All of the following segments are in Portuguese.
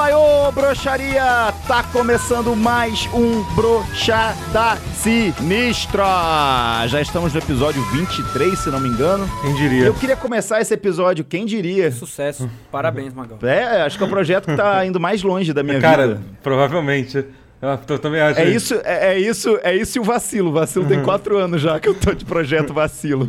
Bate baiô, broxaria! Tá começando mais um Broxada Sinistra! Já estamos no episódio 23, se não me engano. Quem diria? Eu queria começar esse episódio, quem diria? Sucesso. Parabéns, Magão. É, acho que é o projeto que tá indo mais longe da minha Cara, vida. provavelmente. Eu tô- também acho. É isso, é, é isso, é isso e o vacilo. O vacilo tem quatro anos já que eu tô de projeto vacilo.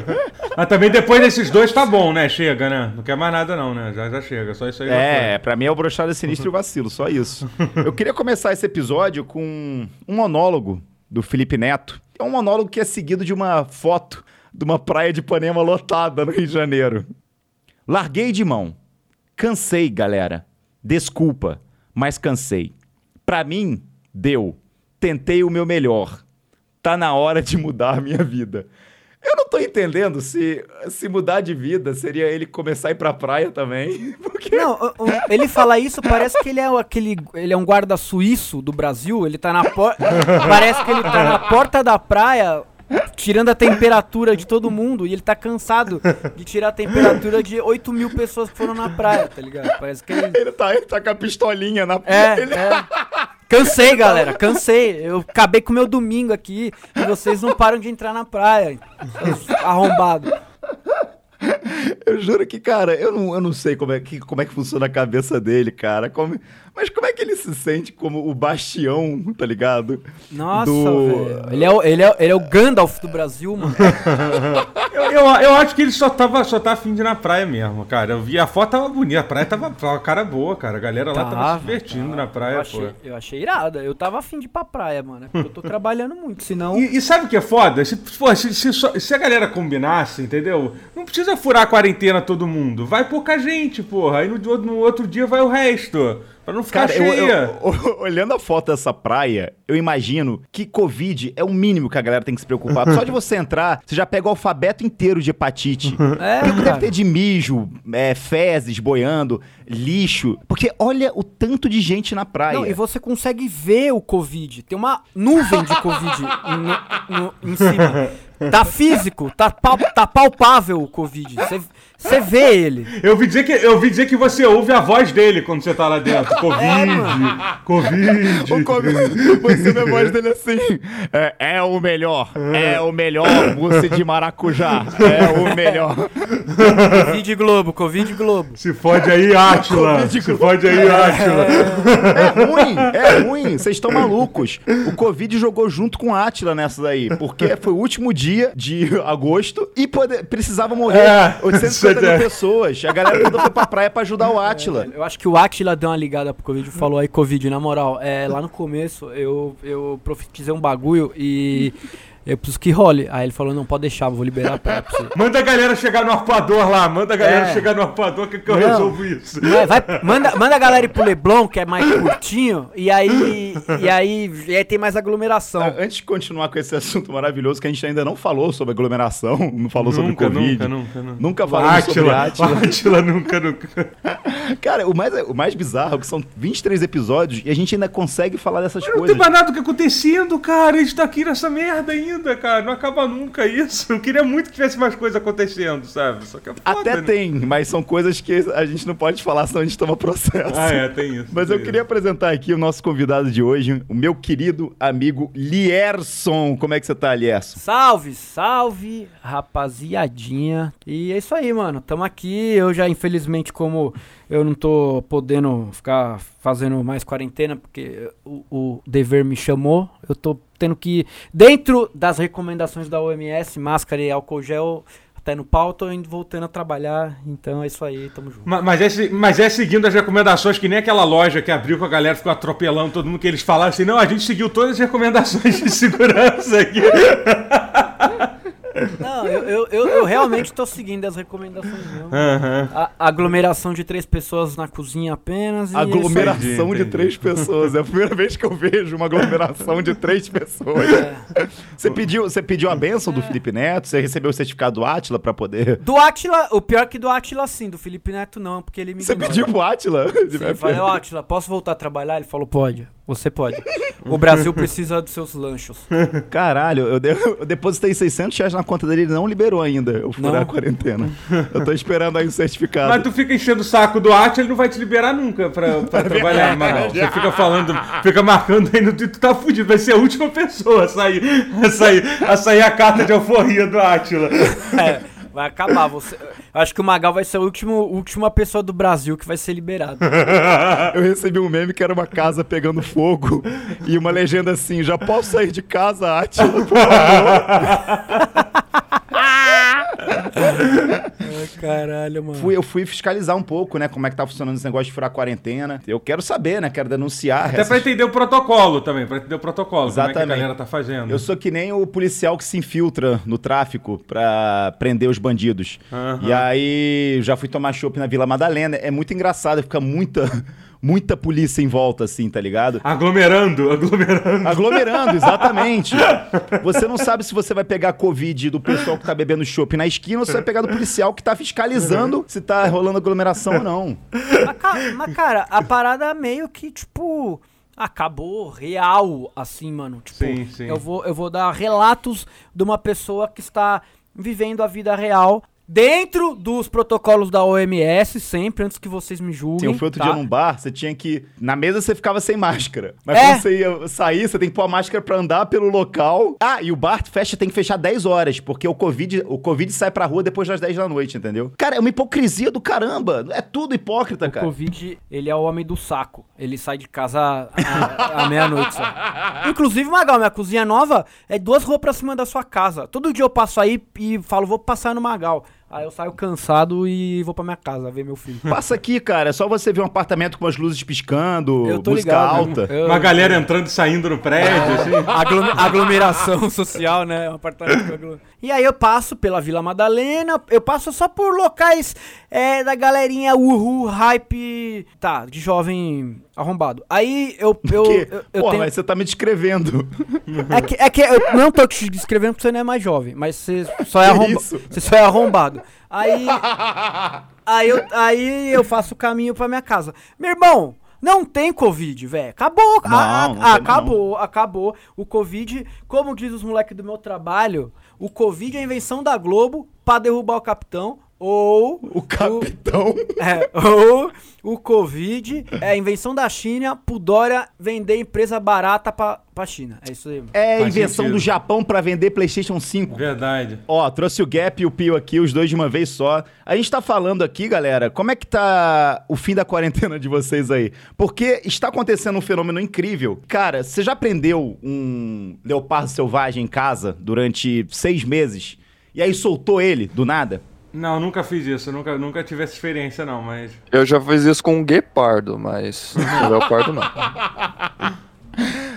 Mas também depois desses dois tá bom, né? Chega, né? Não quer mais nada não, né? Já, já chega. Só isso aí É, pra mim é o brochada sinistro e o vacilo, só isso. Eu queria começar esse episódio com um monólogo do Felipe Neto. É um monólogo que é seguido de uma foto de uma praia de Ipanema lotada no Rio de Janeiro. Larguei de mão. Cansei, galera. Desculpa, mas cansei. Pra mim, deu. Tentei o meu melhor. Tá na hora de mudar a minha vida. Eu não tô entendendo se, se mudar de vida seria ele começar a ir pra praia também. Porque Não, o- o- ele fala isso, parece que ele é aquele. Ele é um guarda suíço do Brasil. Ele tá na porta. parece que ele tá na porta da praia. Tirando a temperatura de todo mundo e ele tá cansado de tirar a temperatura de 8 mil pessoas que foram na praia, tá ligado? Parece que ele. ele tá, ele tá com a pistolinha na É, ele- é. Cansei, galera, cansei. Eu acabei com o meu domingo aqui e vocês não param de entrar na praia. Arrombado. Eu juro que, cara, eu não, eu não sei como é, que, como é que funciona a cabeça dele, cara. Como- mas como é que ele se sente como o bastião, tá ligado? Nossa, Do- velho. Ele é, o, ele, é, ele é o Gandalf do Brasil, mano. Eu, eu, eu acho que ele só tava, só tá afim de ir na praia mesmo, cara. Eu vi a foto tava bonita, a praia tava tava uma cara boa, cara. A galera lá tava Tava, se divertindo tava. na praia, eu pô. achei, eu achei irada. Eu tava afim de ir pra praia, mano. é Porque eu tô trabalhando muito, senão. E, e sabe o que é foda? Se, pô, se, se se a galera combinasse, entendeu? Não precisa furar a quarentena todo mundo. Vai pouca gente, porra. Aí no, no outro dia vai o resto. Pra não ficar Cara, eu, cheia. eu- eu- olhando a foto dessa praia, eu imagino que Covid é o mínimo que a galera tem que se preocupar. Só de você entrar, você já pega o alfabeto inteiro de hepatite. É, Porque deve cara. ter de mijo, é, fezes boiando, lixo. Porque olha o tanto de gente na praia. Não, e você consegue ver o Covid. Tem uma nuvem de Covid no- no- em cima. Tá físico, tá, pal- tá palpável o Covid. Você- Você vê ele. Eu ouvi, dizer que, eu ouvi dizer que você ouve a voz dele quando você tá lá dentro. Covid, Covid. O Covid, você vê a voz dele assim. É, é o melhor. É o melhor mousse de maracujá. É o melhor. Covid Globo, Covid Globo. Se fode aí, Átila. Se fode aí, Átila. É ruim, é ruim. Vocês estão malucos. O Covid jogou junto com a Atila nessa daí. Porque foi o último dia de agosto e pode- precisava morrer É, 850 mil é. pessoas. A galera toda foi pra praia pra ajudar o Atila. Eu acho que o Atila deu uma ligada pro Covid e falou aí, Covid, na moral, é, lá no começo eu, eu profetizei um bagulho e eu preciso que role. Aí ele falou, não, pode deixar, vou liberar pra você. Manda a galera chegar no arpoador lá. Manda a galera É. chegar no arpoador que, que eu Não. resolvo isso. É, vai, manda, manda a galera ir pro Leblon, que é mais curtinho, e aí, e aí, e aí tem mais aglomeração. Ah, Antes de continuar com esse assunto maravilhoso, que a gente ainda não falou sobre aglomeração, não falou sobre Nunca, Covid. nunca, nunca, nunca. Nunca falamos sobre Átila. Átila nunca, nunca. Cara, o mais, o mais bizarro é que são 23 episódios e a gente ainda consegue falar dessas Não tem coisas. mais nada do que acontecendo, cara. A gente tá aqui nessa merda ainda, cara. Não acaba nunca isso. Eu queria muito que tivesse mais coisa acontecendo, sabe? Só que é foda, Até né? tem, mas são coisas que a gente não pode falar, senão a gente toma processo. Ah, é, tem isso. Mas tem eu queria apresentar aqui o nosso convidado de hoje, o meu querido amigo Lierson. Como é que você tá, Lierson? Salve, salve, rapaziadinha. E é isso aí, mano. Tamo aqui. Eu já, infelizmente, como eu não tô podendo ficar fazendo mais quarentena, porque o, o dever me chamou, eu tô tendo que, dentro das recomendações da OMS, máscara e álcool gel, até no pau, tô indo voltando a trabalhar. Então é isso aí, tamo junto. Ma- Mas é, mas é seguindo as recomendações, que nem aquela loja que abriu com a galera, ficou atropelando todo mundo, que eles falaram assim, não, a gente seguiu todas as recomendações de segurança aqui. Não, eu, eu, eu, eu realmente tô seguindo as recomendações mesmo. Aham. A, aglomeração de três pessoas na cozinha apenas. e é. Aglomeração Entendi, de entendi. três pessoas. É a primeira vez que eu vejo uma aglomeração de três pessoas. É. Você pediu, você pediu a benção do Felipe Neto? Você recebeu o certificado do Atila pra poder. Do Atila, o pior que do Atila sim, do Felipe Neto não, porque ele me Você ignora. pediu pro Atila? Sim, falei, ó Atila, posso voltar a trabalhar? Ele falou, pode. Você pode. O Brasil precisa dos seus lanchos. Caralho, eu, de- eu depositei 600 reais na conta dele, ele não liberou ainda eu furar Não? a quarentena. Eu tô esperando aí o certificado. Mas tu fica enchendo o saco do Arte, ele não vai te liberar nunca pra, pra trabalhar, Magal. Você fica falando, fica marcando aí no Twitter, tu tá fudido. Vai ser a última pessoa a sair, a sair, a sair a carta de alforria do Átila. É, vai acabar. Você... eu Acho que o Magal vai ser a última, última pessoa do Brasil que vai ser liberado. Eu recebi um meme que era uma casa pegando fogo e uma legenda assim: já posso sair de casa, Atila, por favor. Ai, caralho, mano. Fui, eu fui fiscalizar um pouco, né, como é que tá funcionando esse negócio de furar a quarentena. Eu quero saber, né, quero denunciar. Até essas- pra entender o protocolo também, pra entender o protocolo, como é que a Exatamente. galera tá fazendo. Eu sou que nem o policial que se infiltra no tráfico pra prender os bandidos. Aham. E aí, já fui tomar chopp na Vila Madalena. É muito engraçado, fica muita, muita polícia em volta, assim, tá ligado? Aglomerando, aglomerando. Aglomerando, exatamente. Você não sabe se você vai pegar Covid do pessoal que tá bebendo chopp na esquina ou se vai pegar do policial que tá fiscalizando se tá rolando aglomeração ou não. Mas, ca- mas, cara, a parada meio que, tipo, acabou real, assim, mano. Tipo, Sim, sim. Eu, vou, eu vou dar relatos de uma pessoa que está vivendo a vida real dentro dos protocolos da OMS, sempre, antes que vocês me julguem. Sim, eu fui outro tá? dia num bar, você tinha que. Na mesa você ficava sem máscara. Mas É. quando você ia sair, você tem que pôr a máscara pra andar pelo local. Ah, e o bar fecha, tem que fechar 10 horas, porque o Covid, o COVID sai pra rua depois das 10 da noite, entendeu? Cara, é uma hipocrisia do caramba. É tudo hipócrita, O cara. Covid, ele é o homem do saco. Ele sai de casa à, meia-noite. Inclusive, Magal, minha cozinha nova é duas ruas pra cima da sua casa. Todo dia eu passo aí e falo, vou passar no Magal. Aí eu saio cansado e vou pra minha casa ver meu filho. Passa aqui, cara. É só você ver um apartamento com as luzes piscando, Eu tô música ligado. alta. Eu- Uma galera entrando e saindo no prédio, assim. Aglome- aglomeração social, né? Um apartamento com aglo- E aí eu passo pela Vila Madalena, eu passo só por locais é, da galerinha uhul, hype, tá, de jovem arrombado. Aí eu... eu, Que? eu, eu Porra, tenho- mas você tá me descrevendo. É que, é que eu não tô te descrevendo porque você não é mais jovem, mas você só é isso? Você só é arrombado. Aí. aí, eu, aí eu faço o caminho pra minha casa. Meu irmão, não tem Covid, velho. Acabou. Não, não tem ah, mais acabou, acabou. O Covid, como diz os moleques do meu trabalho, o Covid é a invenção da Globo pra derrubar o capitão. Ou. O capitão. É, ou o Covid é a invenção da China pro Dória vender empresa barata pra, pra China. É isso aí, mano. É a Faz invenção sentido. do Japão pra vender PlayStation 5. Verdade. Ó, trouxe o Gap e o Pio aqui, os dois de uma vez só. A gente tá falando aqui, galera, como é que tá o fim da quarentena de vocês aí? Porque está acontecendo um fenômeno incrível. Cara, você já prendeu um leopardo selvagem em casa durante seis meses e aí soltou ele do nada? Não, nunca fiz isso, nunca, nunca tive essa experiência, não, mas. Eu já fiz isso com um guepardo, mas com leopardo não.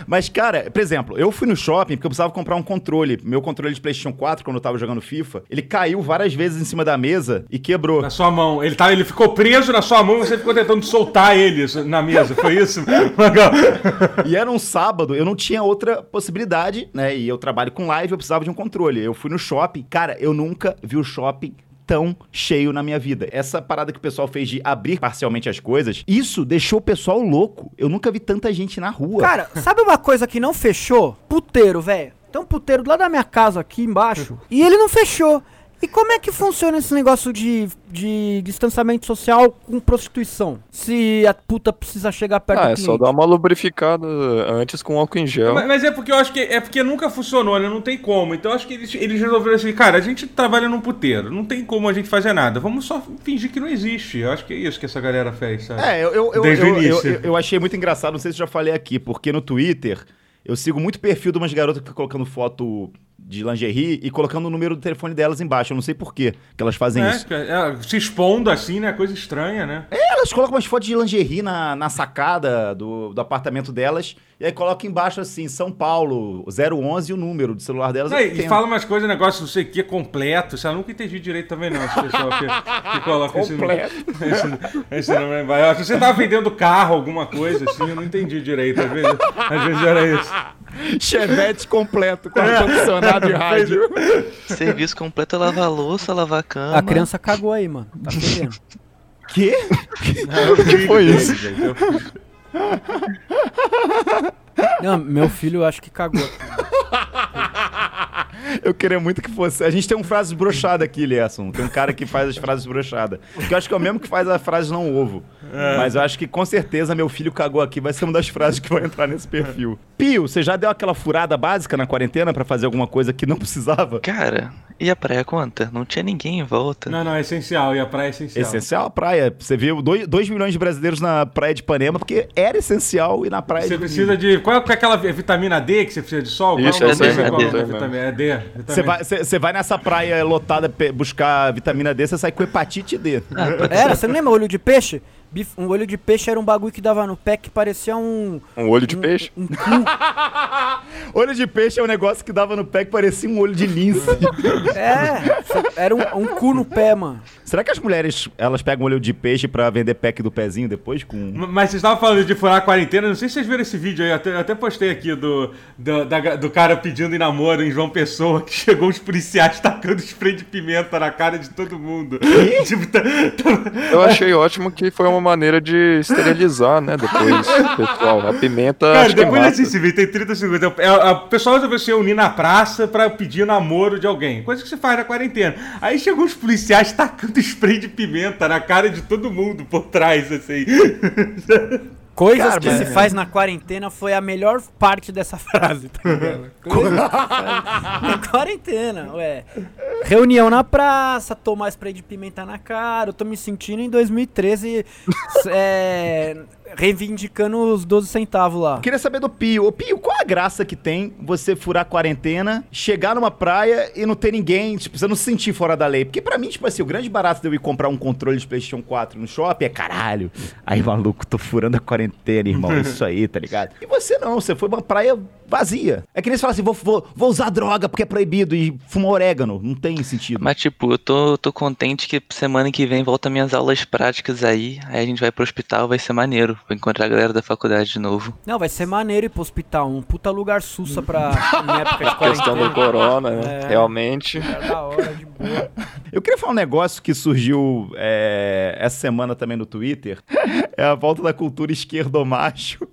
Mas, cara, por exemplo, eu fui no shopping porque eu precisava comprar um controle. Meu controle de PlayStation 4, quando eu tava jogando FIFA, ele caiu várias vezes em cima da mesa e quebrou. Na sua mão. Ele, tá, ele ficou preso na sua mão e você ficou tentando soltar ele na mesa. Foi isso? E era um sábado, eu não tinha outra possibilidade, né? E eu trabalho com live, eu precisava de um controle. Eu fui no shopping. Cara, eu nunca vi o shopping tão cheio na minha vida. Essa parada que o pessoal fez de abrir parcialmente as coisas, isso deixou o pessoal louco. Eu nunca vi tanta gente na rua. Cara, sabe uma coisa que não fechou? Puteiro, velho. Tem um puteiro lá da minha casa aqui embaixo e ele não fechou. E como é que funciona esse negócio de, de distanciamento social com prostituição? Se a puta precisa chegar perto Ah, do é cliente. só dar uma lubrificada antes com álcool em gel. Mas, mas é porque eu acho que é porque nunca funcionou, né? Não tem como. Então eu acho que eles, eles resolveram assim, cara, a gente trabalha num puteiro, não tem como a gente fazer nada. Vamos só fingir que não existe. Eu acho que é isso que essa galera fez, sabe? É, eu, eu, eu, Desde eu, início. eu- eu achei muito engraçado, não sei se eu já falei aqui, porque no Twitter eu sigo muito perfil de umas garotas que ficam colocando foto de lingerie e colocando o número do telefone delas embaixo. Eu não sei por quê que elas fazem É, isso. é, se expondo assim, né? Coisa estranha, né? Elas colocam umas fotos de lingerie na, na sacada do, do apartamento delas e aí colocam embaixo assim, São Paulo, 011 e o número do celular delas. Não, e fala umas coisas, negócio, não sei o que, completo. Isso eu nunca entendi direito também, não. Esse pessoal que, que coloca esse, Completo. esse, esse nome lá embaixo. Se você tava vendendo carro, alguma coisa assim, eu não entendi direito. Às vezes, às vezes era isso. Chevette completo com ar-condicionado e rádio. Serviço completo é lavar louça, lavar cama. A criança cagou aí, mano. Tá fedendo. Quê? Não, vi, foi isso? Não, meu filho eu acho que cagou. Eu queria muito que fosse. A gente tem um frase brochada aqui, Lierson. Tem um cara que faz as frases brochadas. Que eu acho que é o mesmo que faz a frase não ovo. Mas eu acho que com certeza meu filho cagou aqui vai ser uma das frases que vai entrar nesse perfil. Pio, você já deu aquela furada básica na quarentena pra fazer alguma coisa que não precisava? Cara, e a praia conta? Não tinha ninguém em volta. Não, não, é essencial. E a praia é essencial. Essencial a praia. Você viu 2 milhões de brasileiros na praia de Ipanema porque era essencial ir na praia Você de precisa de. Qual é aquela vitamina D que você precisa de sol? Isso, Qual é é Qual é D. vitamina? É D. Você vai, você- você vai nessa praia lotada buscar vitamina D, você sai com hepatite D. Era, você não lembra olho de peixe? Um olho de peixe era um bagulho que dava no pé que parecia um. Um olho de peixe? Um cu. Olho de peixe é um negócio que dava no pé que parecia um olho de lince. É, era um, um cu no pé, mano. Será que as mulheres elas pegam olho de peixe pra vender pack do pezinho depois com Mas vocês estavam falando de furar a quarentena, não sei se vocês viram esse vídeo aí, eu até, eu até postei aqui do, do, da- do cara pedindo em namoro em João Pessoa, que chegou os policiais tacando spray de pimenta na cara de todo mundo. tipo, tá- tá- Eu achei ótimo que foi uma maneira de esterilizar, né? Depois, pessoal. A pimenta. Cara, acho que depois mata. desse esse vídeo, tem 30 segundos. É, é, O pessoal resolveu se unir na praça pra pedir namoro de alguém. Coisa que se faz na quarentena. Aí chegou os policiais tacando spray de pimenta na cara de todo mundo por trás, assim. Coisas Cara, que mas- se faz na quarentena foi a melhor parte dessa frase, tá ligado? Coisas que se faz na quarentena, ué. Reunião na praça, tomar spray de pimenta na cara. Eu tô me sentindo em 2013 é, reivindicando os 12 centavos lá. Queria saber do Pio. Ô, Pio, qual a graça que tem você furar a quarentena, chegar numa praia e não ter ninguém, tipo, você não se sentir fora da lei? Porque pra mim, tipo assim, o grande barato de eu ir comprar um controle de PlayStation 4 no shopping é caralho. Aí, maluco, tô furando a quarentena, irmão. Isso aí, tá ligado? E você não, você foi pra uma praia vazia. É que nem você fala assim, vou, vou, vou usar droga porque é proibido e fumar orégano. Não tem sentido. Mas, tipo, eu tô, tô contente que semana que vem volta minhas aulas práticas aí. Aí a gente vai pro hospital, vai ser maneiro. Vou encontrar a galera da faculdade de novo. Não, vai ser maneiro ir pro hospital. Um puta lugar sussa pra em época de Questão do corona, né? É. Realmente. É da hora, de boa. Eu queria falar um negócio que surgiu é, essa semana também no Twitter. É a volta da cultura esquerdomacho.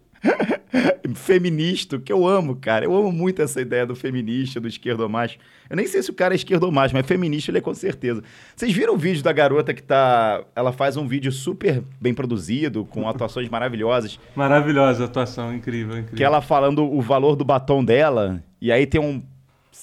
Feminista, que eu amo, cara. Eu amo muito essa ideia do feminista, do esquerdomacho. Eu nem sei se o cara é esquerdomacho, mas feminista ele é com certeza. Vocês viram o vídeo da garota que tá. Ela faz um vídeo super bem produzido, com atuações maravilhosas. Maravilhosa a atuação, incrível, incrível. Que ela falando o valor do batom dela, e aí tem um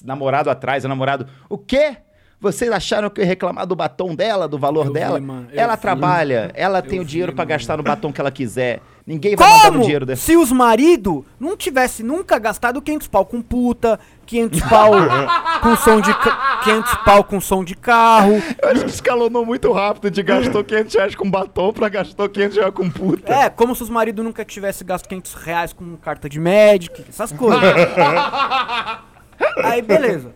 namorado atrás, o namorado, o quê? Vocês acharam que eu ia reclamar do batom dela, do valor Eu vi, dela? eu ela vi. trabalha, ela tem o dinheiro vi, pra mano. gastar no batom que ela quiser. Ninguém vai mandar o Como? dinheiro dela. Se os maridos não tivesse nunca gastado 500 pau com puta, 500 pau com som de ca- 500 pau com som de carro. Eu acho que escalonou muito rápido de gastou 500 reais com batom pra gastou 500 reais com puta. É, como se os maridos nunca tivessem gasto 500 reais com carta de médico, essas coisas. Aí, beleza.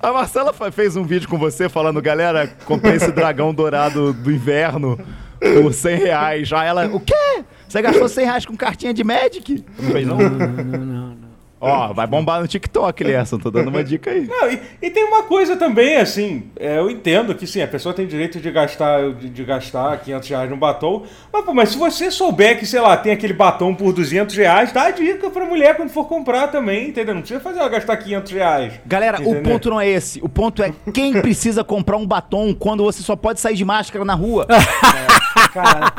A Marcela fa- fez um vídeo com você falando, galera, comprei esse dragão dourado do inverno por 100 reais. Já ela, o quê? Você gastou 100 reais com cartinha de Magic? Não fez não? Não, não, não. Ó, vai bombar no TikTok, Lerson. Tô dando uma dica aí. Não, e, e tem uma coisa também, assim, é, eu entendo que sim, a pessoa tem direito de gastar, de, de gastar 500 reais num batom, mas, pô, mas se você souber que, sei lá, tem aquele batom por 200 reais, dá a dica pra mulher quando for comprar também, entendeu? Não precisa fazer ela gastar 500 reais. Galera, o Entendeu? ponto não é esse. O ponto é quem precisa comprar um batom quando você só pode sair de máscara na rua. Cara,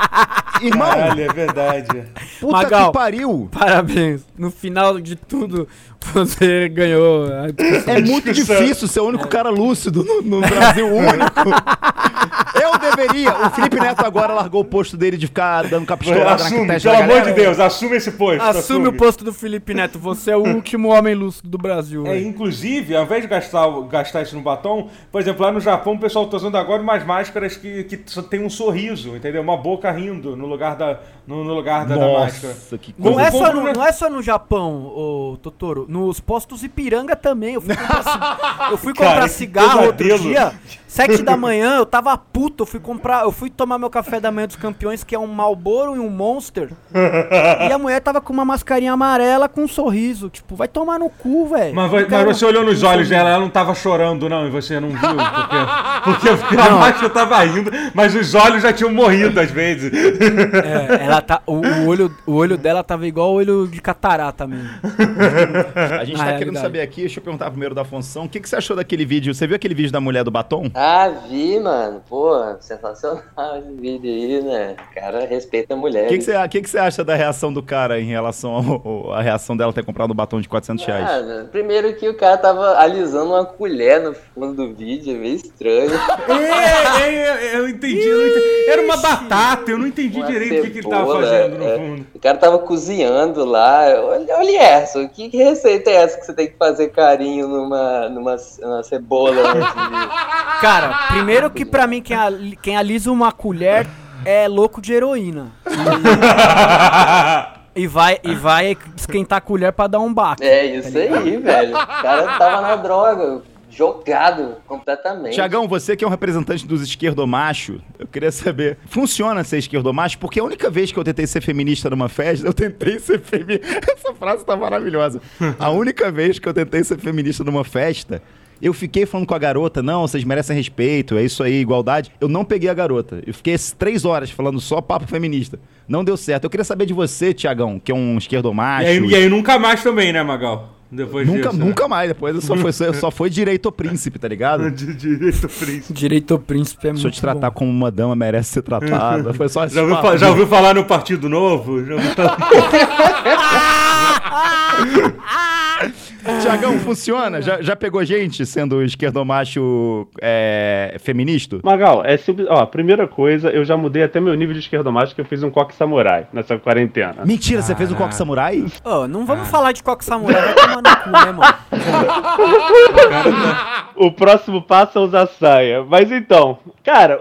Irmão, caralho, é verdade. puta Magal. que pariu. Parabéns. No final de tudo, você ganhou. É muito difícil ser o único cara lúcido no, no Brasil, único. Eu deveria. O Felipe Neto agora largou o posto dele de ficar dando capistolada na Assume, testa pelo amor de Deus, assume esse posto. Assume o posto do Felipe Neto. Você é o último homem lúcido do Brasil. É, inclusive, ao invés de gastar, gastar isso no batom, por exemplo, lá no Japão o pessoal tá usando agora umas máscaras que, que só tem um sorriso, entendeu? Uma boca rindo no lugar da, no, no lugar da, da máscara. Nossa, que Não coisa. é, só compro, no, né? não é só no Japão, ô Totoro. Nos postos Ipiranga também. Eu fui comprar, ci- eu fui comprar Cara, cigarro outro dia. sete da manhã, eu tava puto, eu fui comprar, eu fui tomar meu café da manhã dos campeões, que é um Malboro e um Monster. e a mulher tava com uma mascarinha amarela com um sorriso. Tipo, vai tomar no cu, velho. Mas, Não mas quero- você olhou nos não olhos dela, ela não tava chorando, não, e você não viu, porque, porque a máscara tava rindo, mas os olhos já tinham morrido às vezes. É, ela tá, o, o olho, o olho dela tava igual o olho de catarata mesmo. A gente Na tá querendo realidade. saber aqui, deixa eu perguntar primeiro da Função, o que, que você achou daquele vídeo? Você viu aquele vídeo da mulher do batom? Ah, vi, mano. Pô, sensacional esse vídeo aí, né? O cara respeita a mulher. O que, que, você, que, que você acha da reação do cara em relação à reação dela ter comprado um batom de 400 reais? Mano, primeiro que o cara tava alisando uma colher no fundo do vídeo, é meio estranho. É, é, eu entendi, eu não entendi. Era uma batata, eu não entendi Uma direito o que, que ele tava fazendo no é. fundo. O cara tava cozinhando lá. Olha, olha essa, que, que receita é essa que você tem que fazer carinho numa, numa, numa cebola de... Cara, primeiro que pra mim quem, ali- quem alisa uma colher é louco de heroína. E vai, e vai esquentar a colher pra dar um baque. É isso aí, velho. O cara tava na droga, jogado completamente. Tiagão, você que é um representante dos esquerdomacho, eu queria saber, funciona ser esquerdomacho? Porque a única vez que eu tentei ser feminista numa festa, eu tentei ser feminista. Essa frase tá maravilhosa. A única vez que eu tentei ser feminista numa festa, eu fiquei falando com a garota, não, vocês merecem respeito, é isso aí, igualdade. Eu não peguei a garota. Eu fiquei três horas falando só papo feminista. Não deu certo. Eu queria saber de você, Tiagão, que é um esquerdomacho. E aí, e aí nunca mais também, né, Magal? Depois Nunca, disso, né? nunca mais. Depois só foi, só foi direito príncipe, tá ligado? Direito príncipe. Direito príncipe é Se eu muito te tratar bom. como uma dama, merece ser tratada. Foi só Já ouviu, fa- já ouviu falar no Partido Novo? Já ouviu falar- Tiagão, funciona? Já, já pegou gente sendo esquerdomacho é, feminista? Magal, é simples. Ó, primeira coisa, eu já mudei até meu nível de esquerdomacho que eu fiz um coque samurai nessa quarentena. Mentira, você fez um coque samurai? Ô, não vamos falar de coque samurai, vai tomar no cu, né, mano? O próximo passo é usar saia. Mas então, cara,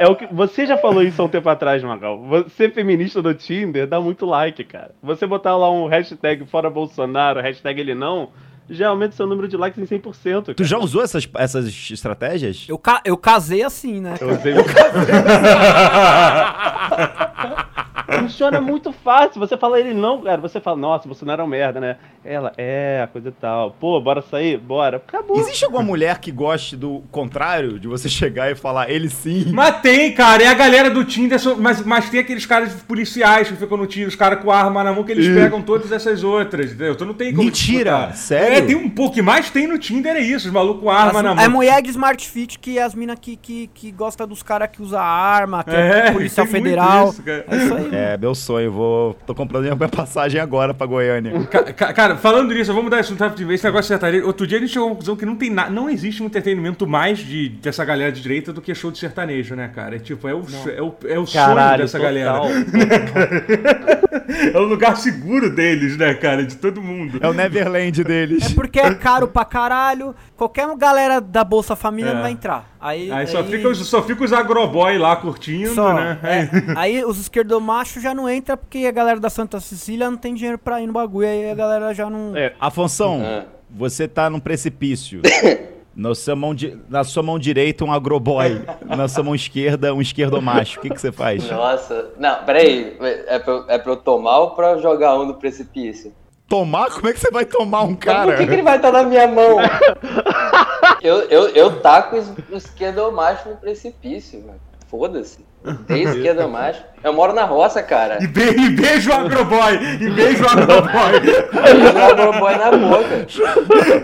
é o que você já falou isso há um tempo atrás, Magal. Você feminista no Tinder dá muito like, cara. Você botar lá um hashtag fora Bolsonaro, hashtag ele não, já aumenta seu número de likes em 100%. Cara. Tu já usou essas, essas estratégias? Eu, ca- eu casei assim, né? Eu usei Funciona muito fácil. Você fala ele não, cara. Você fala, nossa, você não era um merda, né? Ela, é, coisa e tal. Pô, bora sair? Bora. Acabou. Existe alguma mulher que goste do contrário? De você chegar e falar ele sim? Mas tem, cara. É a galera do Tinder, mas, mas tem aqueles caras policiais que ficam no Tinder, os caras com arma na mão, que eles pegam todas essas outras, entendeu? Tu não tem como Mentira! disputar. Sério? É, tem um pouco que mais tem no Tinder é isso, os malucos com arma As- na mão. é mulher de Smart Fit que é as minas que, que, que gosta dos caras que usa arma, que é, É, policial federal. isso, cara. é isso aí. É, meu sonho. Vou. Tô comprando minha passagem agora pra Goiânia. Ca- ca- Cara, falando nisso, vamos dar esse um de vez, esse negócio de sertanejo. Outro dia a gente chegou à conclusão que não tem nada, não existe um entretenimento mais de, dessa galera de direita do que show de sertanejo, né, cara? É tipo, é o, é o, é o sonho Caralho, dessa total. galera. É o lugar seguro deles, né, cara? De todo mundo. É o Neverland deles. É porque é caro pra caralho. Qualquer galera da Bolsa Família É. não vai entrar. Aí, Aí só fica, os, só fica os agroboy lá curtindo, só, né? é, aí os esquerdomachos já não entra porque a galera da Santa Cecília não tem dinheiro pra ir no bagulho. Aí a galera já não. É, Afonso, Ah. você tá num precipício. Na sua, mão di- na sua mão direita, um agroboy. Na sua mão esquerda, um esquerdomacho. O que, que você faz? Nossa, não, peraí, é pra, eu- é pra eu tomar ou pra jogar um no precipício? Tomar? Como é que você vai tomar um Mas cara? por que, que ele vai estar na minha mão? eu, eu, eu taco o esquerdomacho no precipício, mano. Foda-se. Tem esquerdomacho. Eu moro na roça, cara. E, be- e beijo o agroboy! E beijo o agroboy! Eu agroboy na boca.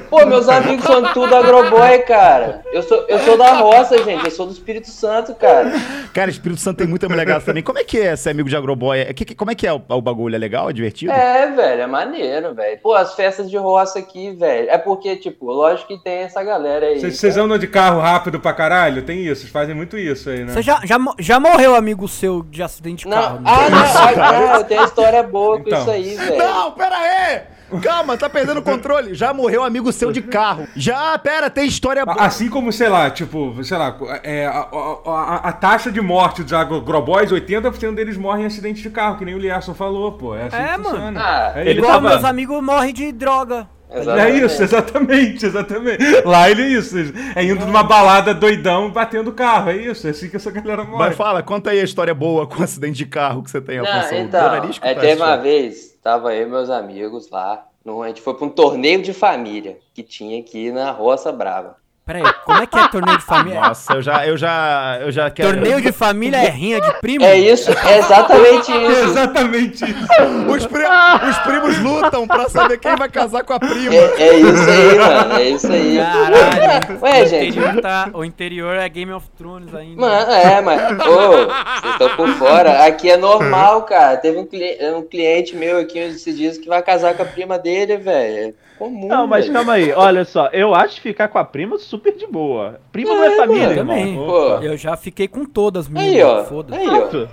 Pô, meus amigos são tudo agroboy, cara. Eu sou, eu sou da roça, gente. Eu sou do Espírito Santo, cara. Cara, Espírito Santo tem muita mulher gata também. Como é que é ser amigo de agroboy? É, que- que- como é que é o, o bagulho? É legal? É divertido? É, velho, é maneiro, velho. Pô, as festas de roça aqui, velho. É porque, tipo, lógico que tem essa galera aí. Vocês vocês andam de carro rápido pra caralho? Tem isso, vocês fazem muito isso aí, né? Você já, já, já morreu amigo seu de acidente de carro? Não, né? ah, não, ah, não, tenho história boa com Então. isso aí, velho. Não, pera aí! Calma, tá perdendo o controle. Já morreu amigo seu de carro. Já, pera, tem história boa. Assim como, sei lá, tipo, sei lá, é, a, a- a- a taxa de morte dos agroboys, 80% deles morrem em acidente de carro, que nem o Liasson falou, pô. É assim É, que mano. Ah, é ele. Igual tava- meus amigos morrem de droga. É isso, exatamente, exatamente. Lá ele é isso. É indo numa balada doidão batendo carro. É isso, é assim que essa galera morre. Mas fala, conta aí a história boa com o acidente de carro que você tem, Não, Afonso. então, é, teve uma vez, tava eu e meus amigos lá, no- a gente foi pra um torneio de família que tinha aqui na Roça Brava. Peraí, como é que é torneio de família? Nossa, eu já, eu já, eu já quero... Torneio de família é rinha de primo? É isso, é exatamente É isso. exatamente isso. Os, pri- os primos lutam pra saber quem vai casar com a prima. É, é isso aí, mano, é isso aí. Caralho. Ué, o, gente. Interior tá- o interior é Game of Thrones ainda. Mano, é, mas, ô, vocês estão por fora. Aqui é normal, cara. Teve um, cli- um cliente meu aqui esses dias que vai casar com a prima dele, velho. É comum. Não, mas velho. calma aí, olha só, eu acho ficar com a prima super de boa. Prima não é É, família, mano, irmão. também. Pô, Eu já fiquei com todas, minhas. Foda-se. Aí, ó. Exato.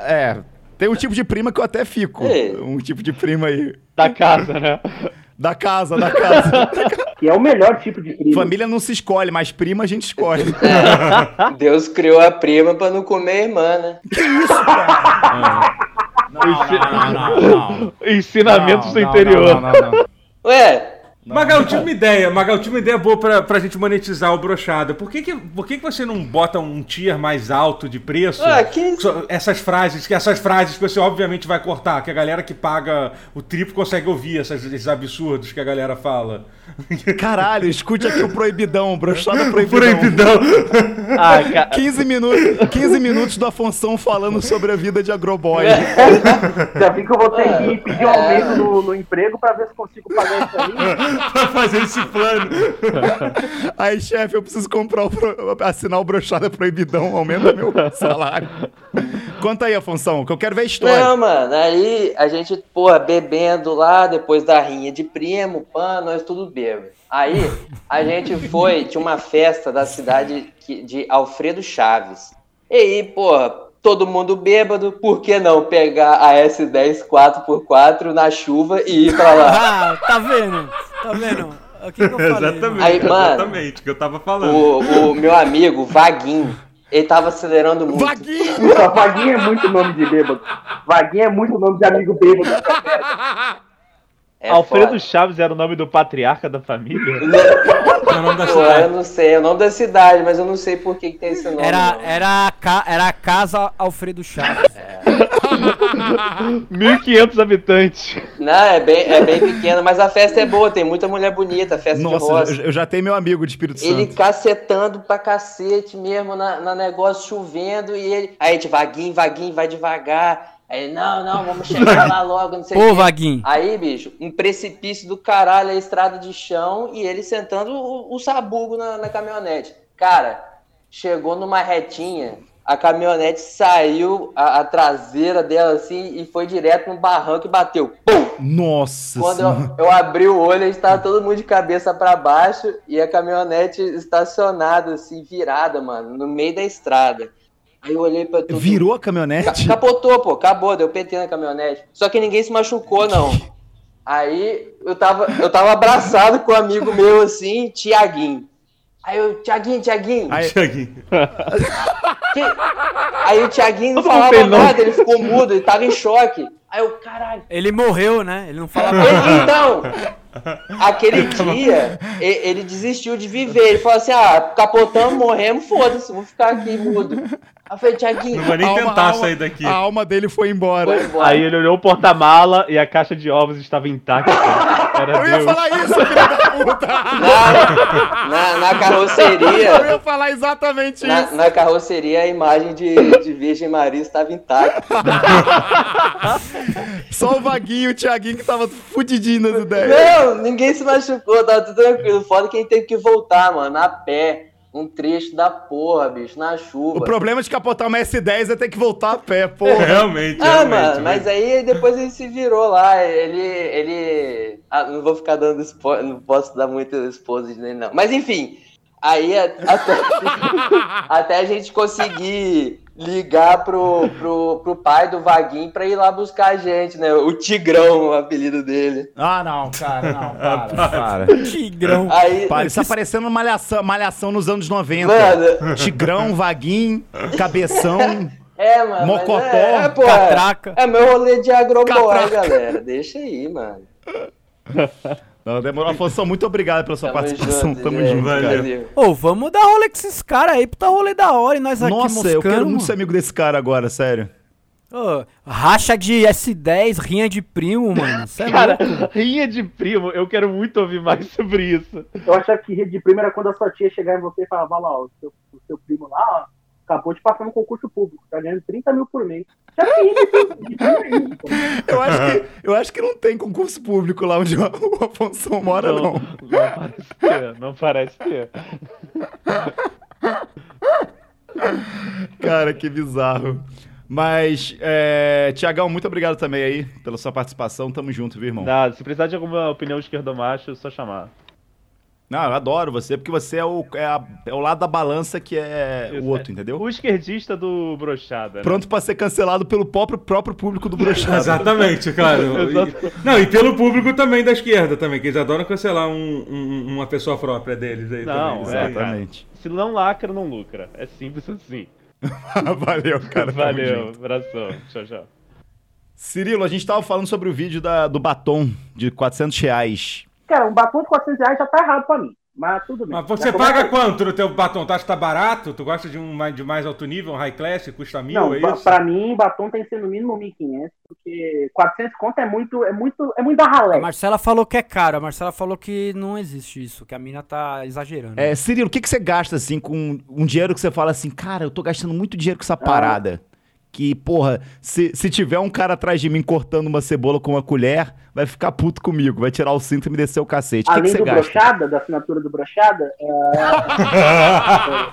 É, tem um tipo de prima que eu até fico. É. Um tipo de prima aí. Da casa, né? Da casa, da casa. Que é o melhor tipo de primo. Família não se escolhe, mas prima a gente escolhe. Deus criou a prima pra não comer a irmã, né? Não, não, não, não. Ensinamentos Não, do não, interior. não, não, não, não. Ué, Magal, tinha uma ideia. Magal, tinha uma ideia boa pra, pra gente monetizar o brochada. Por que, que, por que, que você não bota um tier mais alto de preço? Ah, que- Essas frases, que essas frases que você obviamente vai cortar, que a galera que paga o triplo consegue ouvir essas- esses absurdos que a galera fala. Caralho, escute aqui o proibidão, brochada proibidão. Proibidão. Ah, ca... 15 minutos, 15 minutos do Afonso falando sobre a vida de agroboy. Já vi que eu vou ter que pedir um aumento no, no emprego pra ver se consigo pagar isso aí. Pra fazer esse plano. Aí, chefe, eu preciso comprar o pro- assinar o brochada proibidão, aumenta meu salário. Conta aí, Afonso, que eu quero ver a história. Não, mano, aí a gente, porra, bebendo lá, depois da rinha de primo, pã, nós tudo bêbado. Aí a gente foi, tinha uma festa da cidade de Alfredo Chaves. E aí, porra, todo mundo bêbado, por que não pegar a S10 4x4 na chuva e ir pra lá? Ah, tá vendo? Tá vendo? O que, que eu falei? Exatamente, mano? Aí, mano, exatamente, que eu tava falando. O, o meu amigo, Vaguinho, ele tava acelerando muito. Vaguinho! Puta, Vaguinho é muito nome de bêbado. Vaguinho é muito nome de amigo bêbado. É Alfredo foda. Chaves era o nome do patriarca da família? É o nome da Pô, eu não sei, é o nome da cidade, mas eu não sei por que, que tem esse nome. Era, não. era, a ca- era a casa Alfredo Chaves. 1.500 habitantes. Não, é bem, é bem pequeno, mas a festa é boa, tem muita mulher bonita, festa de Nossa, roça. eu, eu já tenho meu amigo de Espírito Ele Santo. cacetando pra cacete mesmo na, na negócio, chovendo, e ele. Aí, tipo, vaguinho, vaguinho, vai devagar. Aí, não, não, vamos chegar lá logo, não sei o Ô. Vaguinho. Aí, bicho, um precipício do caralho, a estrada de chão, e ele sentando o, o sabugo na, na caminhonete. Cara, chegou numa retinha, a caminhonete saiu, a, a traseira dela assim, e foi direto no barranco e bateu. Pum! Nossa Quando eu, eu abri o olho, estava todo mundo de cabeça pra baixo e a caminhonete estacionada, assim, virada, mano, no meio da estrada. Aí eu olhei pra tudo. Virou a Ca- caminhonete? Capotou, pô, acabou, deu PT na caminhonete. Só que ninguém se machucou, não. Aí eu tava, eu tava abraçado com um amigo meu assim, Tiaguinho. Aí eu, Tiaguinho, Tiaguinho. Aí- Tiaguinho. que- Aí o Tiaguinho não falava nada, ele ficou mudo, ele tava em choque. Aí eu, caralho. Ele morreu, né? Ele não falava Ele- então, aquele dia, ele desistiu de viver. Ele falou assim: ah, capotamos, morremos, foda-se, vou ficar aqui mudo. Eu falei, Tiaguinho, Não vou nem alma- tentar alma- sair daqui. A alma dele foi embora. foi embora. Aí ele olhou o porta-mala e a caixa de ovos estava intacta. Era Eu ia Deus. falar isso, filho da puta! na, na, na Eu carroceria. ia falar exatamente Na, isso. na carroceria, a imagem de, de Virgem Maria estava intacta. Só o Vaguinho e o Thiaguinho que tava fudidinho nas ideias. Não, ninguém se machucou, tava tudo tranquilo. Foda quem teve que voltar, mano, a pé. Um trecho da porra, bicho, na chuva. O problema de capotar uma S10 é ter que voltar a pé, porra. Realmente, Ah, realmente. mano, né? mas aí depois ele se virou lá. Ele. ele... Ah, não vou ficar dando spoiler, não posso dar muito spoiler nele, não. Mas enfim, aí até, até a gente conseguir ligar pro, pro, pro pai do Vaguinho pra ir lá buscar a gente, né? O Tigrão, o apelido dele. Ah, não, cara, não, para, para. Tigrão. Aí. Para, isso tá parecendo malhação, malhação nos anos 90. Mano, Tigrão, Vaguinho, Cabeção. é, mano. Mocotó, é, é, pô, catraca. É meu rolê de agroboy, Catraca. galera. Deixa aí, mano. Não, demorou. Afonso, muito obrigado pela sua Tamo participação. junto, Tamo junto, cara. Valeu. Ô, vamos dar rolê com esses caras aí, puta rolê da hora e nós aqui Nossa, moscando, eu quero muito ser amigo desse cara agora, sério. Ô, racha de S10, rinha de primo, mano. Cê é Cara, louco. rinha de primo, eu quero muito ouvir mais sobre isso. Eu achava que rede de primo era quando a sua tia chegar em você e falava, lá, ó, o seu, o seu primo lá, ó, acabou de passar no concurso público, tá ganhando 30 mil por mês. Já é isso. Eu acho, que, eu acho que não tem concurso público lá onde o Afonso mora, não. não parece ter, não parece ter. Cara, que bizarro. Mas, é, Tiagão, muito obrigado também aí pela sua participação. Tamo junto, viu, irmão? Nada, se precisar de alguma opinião esquerdomacho, é só chamar. Não, eu adoro você, porque você é o, é, a- é o lado da balança que é o outro, entendeu? O esquerdista do brochada. né? Pronto pra ser cancelado pelo próprio, próprio público do Brochado. Exatamente, cara. E- Não, e pelo público também da esquerda também, que eles adoram cancelar um- um- uma pessoa própria deles aí Não, também. é, Exatamente. Se não lacra, não lucra. É simples assim. Valeu, cara. Valeu, abração. Tchau, tchau. Cirilo, a gente tava falando sobre o vídeo da- do batom de 400 reais. Cara, um batom de 400 reais já tá errado pra mim. Mas tudo bem. Mas você paga começa- quanto no teu batom? Tu acha que tá barato? Tu gosta de um mais, de mais alto nível, um high class, custa mil, Não, é pra, isso? pra mim, batom tem que ser no mínimo 1.500, porque 400 conto é muito, é muito, é muito da ralé. A Marcela falou que é caro, a Marcela falou que não existe isso, que a mina tá exagerando. É, Cirilo, o que, que você gasta, assim, com um dinheiro que você fala assim, cara, eu tô gastando muito dinheiro com essa parada. Que, porra, se, se tiver um cara atrás de mim cortando uma cebola com uma colher, vai ficar puto comigo, vai tirar o cinto e me descer o cacete. O que, que Além do gasta? brochada, da assinatura do brochada, é...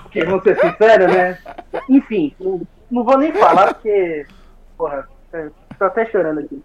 porque vamos ser sinceros, né? Enfim, não, não vou nem falar porque, porra, é, tô até chorando aqui.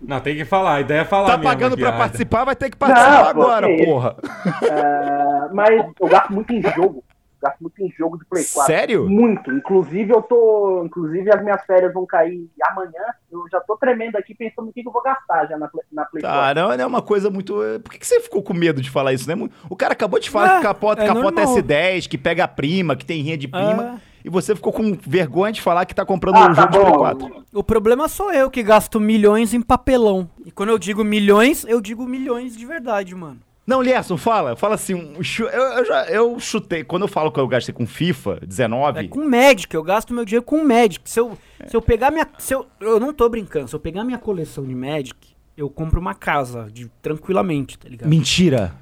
Não, tem que falar, a ideia é falar Tá mesmo pagando aqui, pra participar, vai ter que participar Não, agora, porra. É, mas eu gasto muito em jogo. Gasto muito em jogo de Play 4. Sério? Muito. Inclusive, eu tô. Inclusive, as minhas férias vão cair amanhã. Eu já tô tremendo aqui pensando no que, que eu vou gastar já na, Play- na Play 4. Tá, não, não é uma coisa muito. é, Por que, que você ficou com medo de falar isso, né? O cara acabou de falar É, que capota, é capota normal. S10, que pega a prima, que tem rinha de prima. É. E você ficou com vergonha de falar que tá comprando Ah, um tá jogo de Play bom. 4. O problema sou eu que gasto milhões em papelão. E quando eu digo milhões, eu digo milhões de verdade, mano. Não, Lierson, fala. Fala assim, um eu, eu já eu chutei. Quando eu falo que eu gastei com FIFA 19, É com Magic, eu gasto meu dinheiro com Magic. Se eu, se eu pegar minha. Se eu, eu não tô brincando, se eu pegar minha coleção de Magic, eu compro uma casa de, tranquilamente, tá ligado? mentira.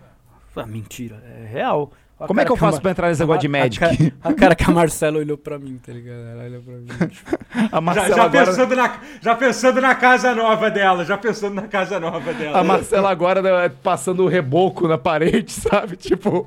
Ah, mentira, é real. A Como é que eu a faço Mar- pra entrar nesse negócio de a- Magic? A, cara- a cara que a Marcela olhou pra mim, tá ligado? Ela olhou pra mim. tipo, A Já, Marcela, já agora, pensando na, já pensando na casa nova dela, já pensando na casa nova dela. a Marcela agora né, passando o reboco na parede, sabe? Tipo,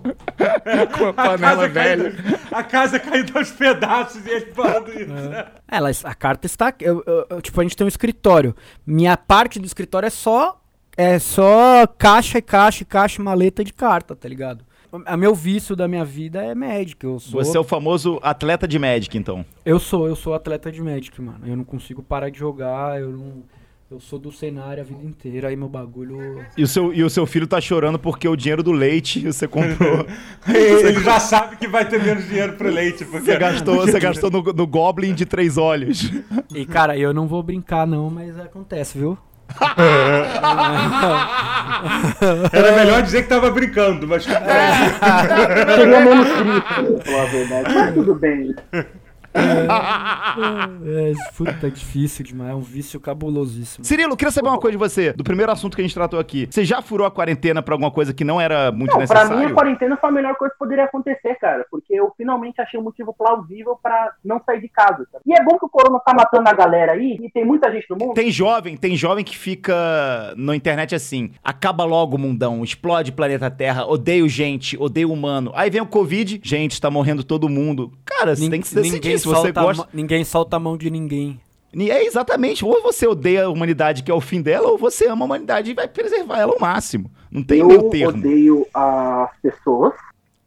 com a a panela casa, velha. caindo, a casa caindo aos pedaços e ele falando isso. né? Ela, a carta está. eu- eu- eu- tipo, a gente tem um escritório. Minha parte do escritório é só. É só caixa e caixa e caixa e maleta de carta, tá ligado? A meu vício da minha vida é Magic. Eu sou. Você é o famoso atleta de Magic, então. Eu sou, eu sou atleta de Magic, mano. Eu não consigo parar de jogar, eu não. Eu sou do cenário a vida inteira, aí meu bagulho. E o, seu, e o seu filho tá chorando porque o dinheiro do leite você comprou. Ele já sabe que vai ter menos dinheiro pro leite. Porque Você gastou, você gastou no, no Goblin de três olhos. E cara, eu não vou brincar não, mas acontece, viu? Era melhor dizer que tava brincando, mas. Seria menos triste, pra falar a verdade. Mas tudo bem. É, puta, é difícil demais, é um vício cabulosíssimo. Cirilo, eu queria saber uma coisa de você. Do primeiro assunto que a gente tratou aqui. Você já furou a quarentena pra alguma coisa que não era muito Não, pra necessário? mim a quarentena foi a melhor coisa que poderia acontecer, cara. Porque eu finalmente achei um motivo plausível pra não sair de casa. Cara. E é bom que o corona tá matando a galera aí, e tem muita gente no mundo. Tem jovem, tem jovem que fica na internet assim, acaba logo o mundão, explode planeta Terra, odeio gente, odeio humano. Aí vem o Covid, gente, tá morrendo todo mundo. Cara, você tem que se decidir ninguém, você gosta. mão- ninguém solta a mão de ninguém. É exatamente, ou você odeia a humanidade que é o fim dela, ou você ama a humanidade e vai preservar ela ao máximo. Não tem eu meio termo. odeio as pessoas,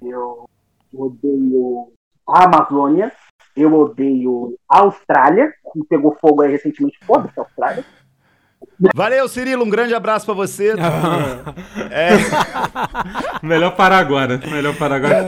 eu odeio a Amazônia, eu odeio a Austrália, que pegou fogo aí recentemente. Foda-se a Austrália. Valeu, Cirilo, um grande abraço pra você. É, Melhor parar agora. Melhor parar agora.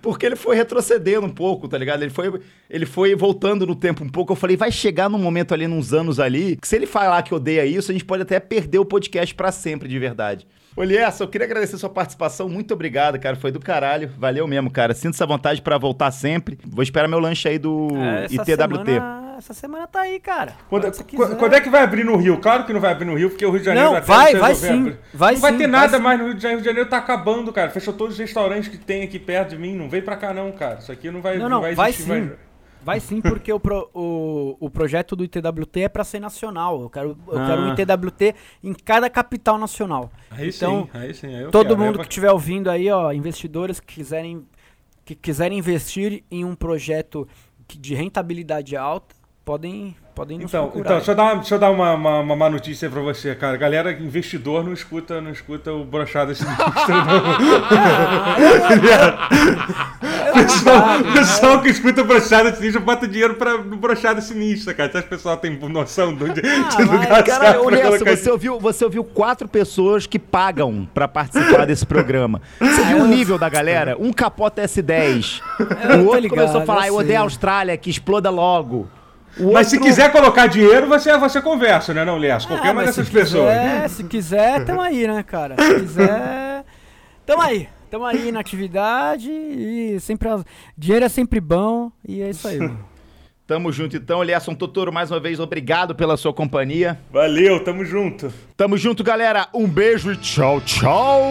porque ele foi retrocedendo um pouco, tá ligado? Ele foi, ele foi voltando no tempo um pouco. Eu falei, vai chegar num momento ali, nos anos ali, que se ele falar que odeia isso, a gente pode até perder o podcast pra sempre, de verdade. Ô, Lierson, eu queria agradecer sua participação. Muito obrigado, cara. Foi do caralho. Valeu mesmo, cara. Sinto essa vontade pra voltar sempre. Vou esperar meu lanche aí do É, essa ITWT. Semana, essa semana tá aí, cara. Quando, Quando quando é que vai abrir no Rio? Claro que não vai abrir no Rio, porque o Rio de Janeiro Não, vai, vai sim, abrir. vai não vai sim, ter vai nada mais no Rio de Janeiro. O Rio de Janeiro tá acabando, cara. Fechou todos os restaurantes que tem aqui perto de mim. Não vem pra cá, não, cara. Isso aqui não vai, Não, não, vai vai existir sim. mais. Vai sim, porque o, pro- o, o projeto do ITWT é pra ser nacional. Eu quero, eu quero um Ah. ITWT em cada capital nacional. Aí Então, sim, aí sim. Aí Todo quero. mundo que estiver ouvindo aí, ó, investidores que quiserem, que quiserem investir em um projeto de rentabilidade alta, podem, podem nos Então, procurar. então deixa eu dar, uma, deixa eu dar uma, uma, uma má notícia pra você, cara. Galera, investidor não escuta, não escuta o brochada sinistra, não. pessoal, pessoal que escuta brochada sinistra bota dinheiro pra, no brochada sinistra, cara. Você acha que o pessoal tem noção do, de, de lugar Cara, ô você ouviu, você ouviu quatro pessoas que pagam pra participar desse programa. Você viu o nível da galera? Um capota S10. Eu o outro ligado, começou a falar, eu eu odeio a Austrália, que exploda logo. Mas se quiser colocar dinheiro, você, você conversa, né, não, Lias? Qualquer Ah, uma dessas se pessoas. Quiser, se quiser, tamo aí, né, cara? Se quiser, tamo aí. Tamo aí na atividade e sempre. Dinheiro é sempre bom e é isso aí, mano. Tamo junto então, Lierson Totoro, mais uma vez, obrigado pela sua companhia. Valeu, tamo junto. Tamo junto, galera. Um beijo e tchau, tchau!